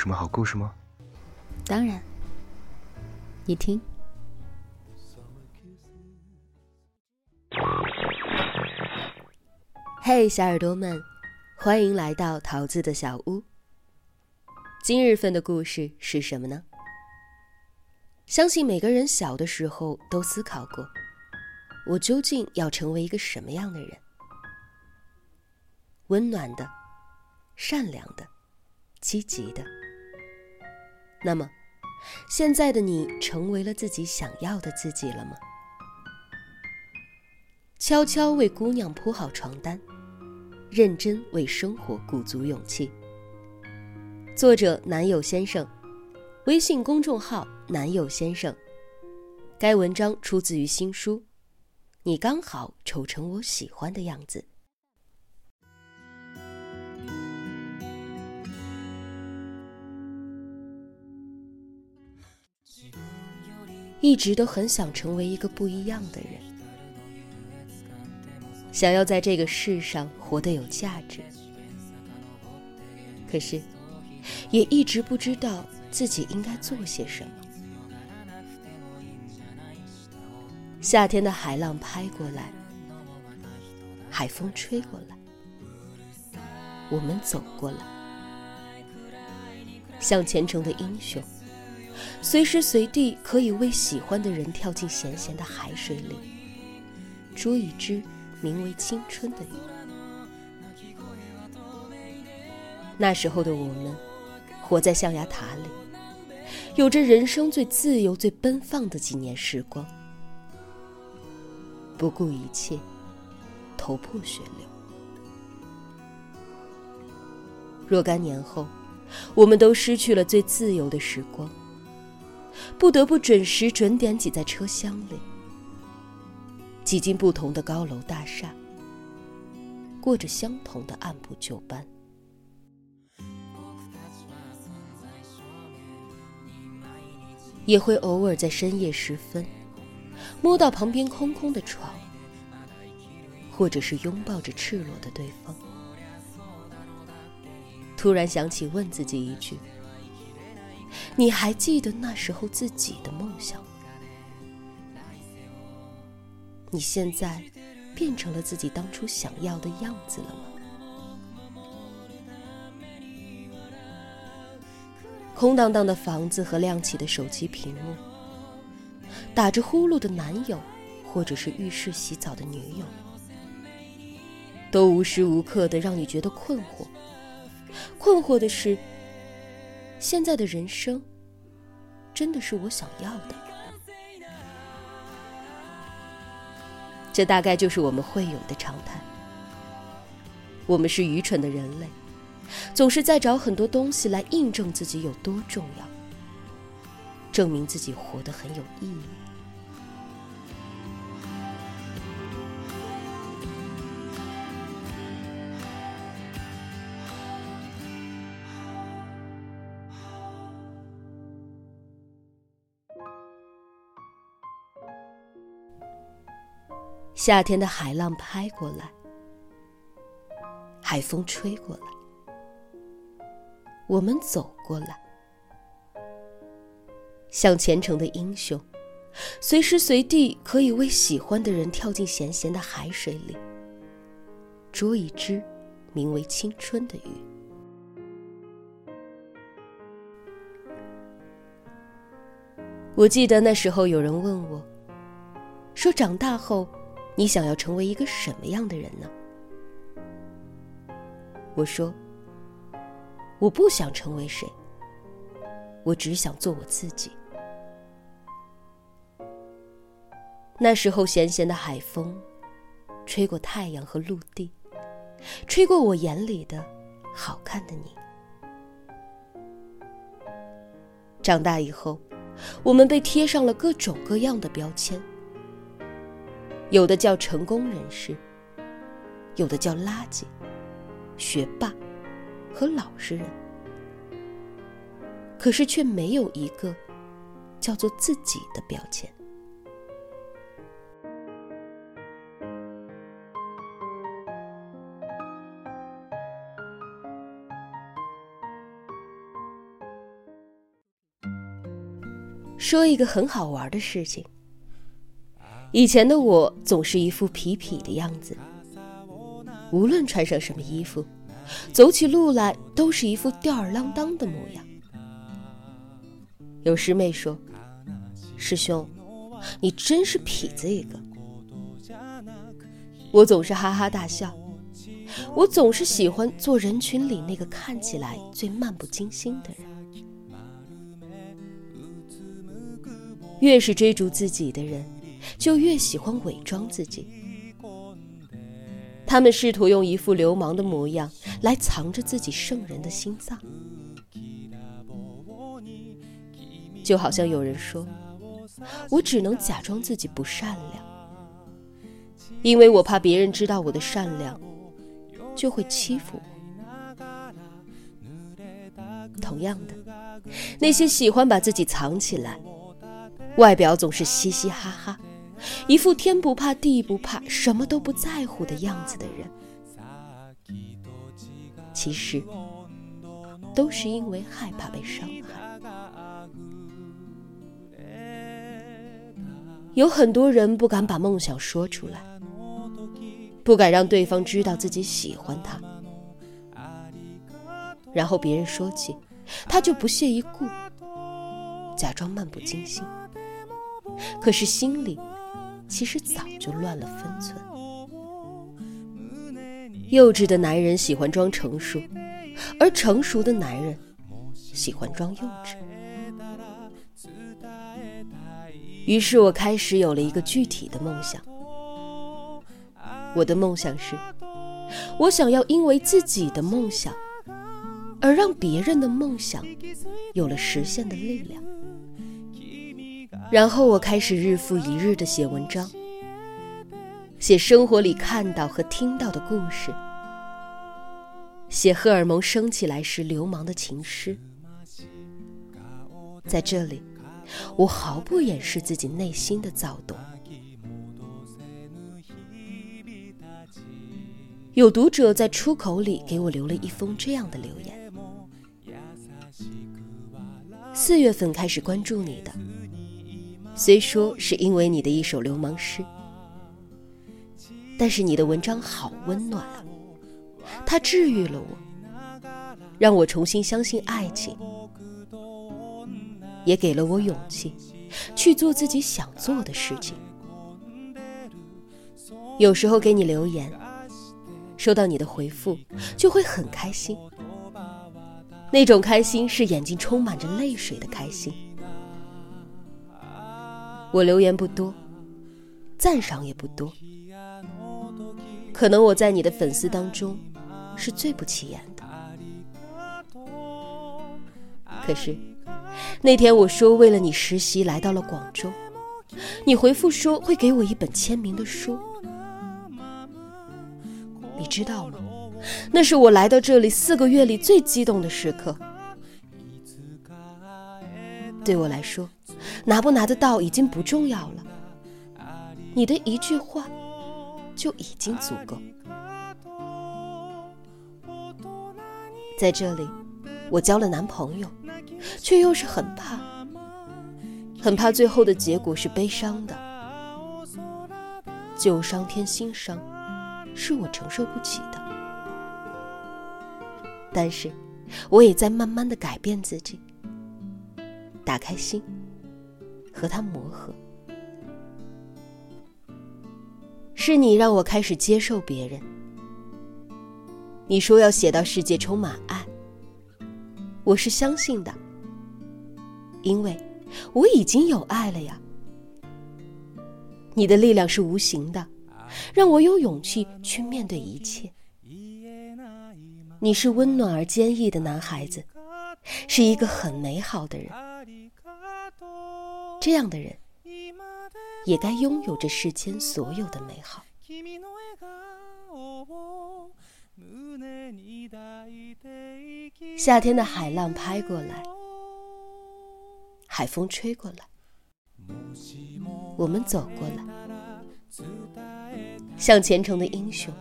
什么好故事吗？当然，你听。嘿，小耳朵们，欢迎来到桃子的小屋。今日份的故事是什么呢？相信每个人小的时候都思考过，我究竟要成为一个什么样的人？温暖的，善良的，积极的。那么，现在的你成为了自己想要的自己了吗？悄悄为姑娘铺好床单，认真为生活鼓足勇气。作者：男友先生，微信公众号：男友先生。该文章出自于新书《你刚好丑成我喜欢的样子》。一直都很想成为一个不一样的人，想要在这个世上活得有价值。可是，也一直不知道自己应该做些什么。夏天的海浪拍过来，海风吹过来，我们走过来，像虔诚的英雄。随时随地可以为喜欢的人跳进咸咸的海水里，捉一只名为青春的鱼。那时候的我们，活在象牙塔里，有着人生最自由、最奔放的几年时光，不顾一切，头破血流。若干年后，我们都失去了最自由的时光。不得不准时准点挤在车厢里，挤进不同的高楼大厦，过着相同的按部就班。也会偶尔在深夜时分，摸到旁边空空的床，或者是拥抱着赤裸的对方，突然想起问自己一句。你还记得那时候自己的梦想？你现在变成了自己当初想要的样子了吗？空荡荡的房子和亮起的手机屏幕，打着呼噜的男友，或者是浴室洗澡的女友，都无时无刻的让你觉得困惑。困惑的是。现在的人生，真的是我想要的？这大概就是我们会有的常态。我们是愚蠢的人类，总是在找很多东西来印证自己有多重要，证明自己活得很有意义。夏天的海浪拍过来，海风吹过来，我们走过来，像虔诚的英雄，随时随地可以为喜欢的人跳进咸咸的海水里，捉一只名为青春的鱼。我记得那时候有人问我，说长大后。你想要成为一个什么样的人呢？我说，我不想成为谁，我只想做我自己。那时候，咸咸的海风，吹过太阳和陆地，吹过我眼里的好看的你。长大以后，我们被贴上了各种各样的标签。有的叫成功人士，有的叫垃圾、学霸和老实人，可是却没有一个叫做自己的标签。说一个很好玩的事情。以前的我总是一副痞痞的样子，无论穿上什么衣服，走起路来都是一副吊儿郎当的模样。有师妹说：“师兄，你真是痞子一个。”我总是哈哈大笑。我总是喜欢做人群里那个看起来最漫不经心的人。越是追逐自己的人，就越喜欢伪装自己。他们试图用一副流氓的模样来藏着自己圣人的心脏。就好像有人说，我只能假装自己不善良，因为我怕别人知道我的善良。就会欺负我。同样的，那些喜欢把自己藏起来，外表总是嘻嘻哈哈，一副天不怕地不怕、什么都不在乎的样子的人，其实都是因为害怕被伤害。有很多人不敢把梦想说出来。不敢让对方知道自己喜欢他，然后别人说起，他就不屑一顾，假装漫不经心。可是心里其实早就乱了分寸。幼稚的男人喜欢装成熟，而成熟的男人喜欢装幼稚。于是我开始有了一个具体的梦想。我的梦想是，我想要因为自己的梦想，而让别人的梦想有了实现的力量。然后我开始日复一日的写文章，写生活里看到和听到的故事，写荷尔蒙升起来时流氓的情诗。在这里，我毫不掩饰自己内心的躁动。有读者在出口里给我留了一封这样的留言：四月份开始关注你的，虽说是因为你的一首流氓诗，但是你的文章好温暖啊，它治愈了我，让我重新相信爱情，也给了我勇气去做自己想做的事情。有时候给你留言。收到你的回复，就会很开心。那种开心是眼睛充满着泪水的开心。我留言不多，赞赏也不多，可能我在你的粉丝当中是最不起眼的。可是那天我说为了你实习来到了广州，你回复说会给我一本签名的书。你知道吗？那是我来到这里四个月里最激动的时刻。对我来说，拿不拿得到已经不重要了。你的一句话就已经足够。在这里，我交了男朋友，却又是很怕，很怕最后的结果是悲伤的。旧伤添新伤。是我承受不起的，但是我也在慢慢的改变自己，打开心，和他磨合。是你让我开始接受别人。你说要写到世界充满爱，我是相信的，因为我已经有爱了呀。你的力量是无形的。让我有勇气去面对一切。你是温暖而坚毅的男孩子，是一个很美好的人。这样的人，也该拥有这世间所有的美好。夏天的海浪拍过来，海风吹过来，我们走过来。像虔诚的英雄，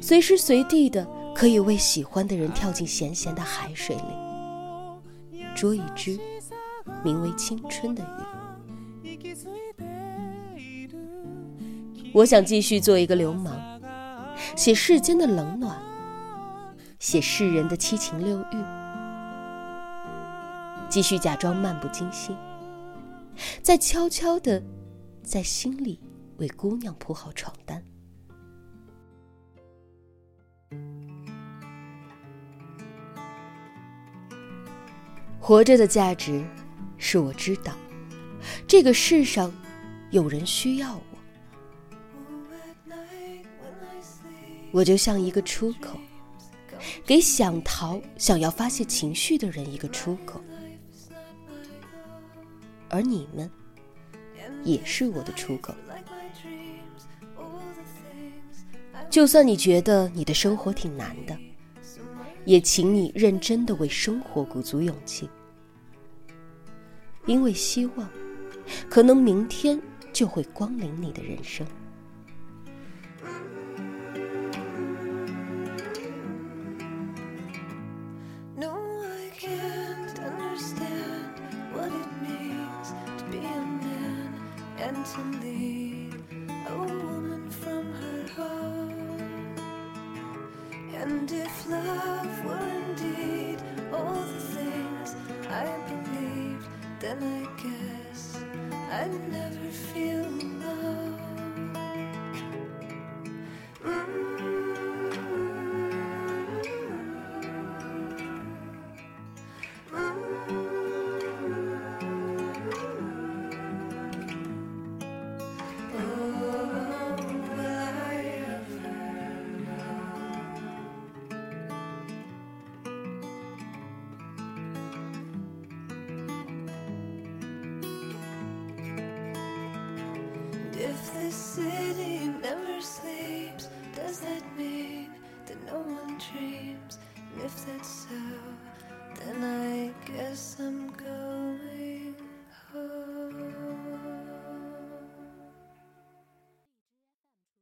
随时随地的可以为喜欢的人跳进咸咸的海水里，捉一只名为青春的雨。我想继续做一个流氓，写世间的冷暖，写世人的七情六欲，继续假装漫不经心，再悄悄的在心里为姑娘铺好床单。活着的价值，是我知道，这个世上有人需要我，我就像一个出口，给想逃、想要发泄情绪的人一个出口，而你们也是我的出口。就算你觉得你的生活挺难的。也请你认真的为生活鼓足勇气，因为希望，可能明天就会光临你的人生。If the city never sleeps, does that mean that no one dreams? And if that's so, then I guess I'm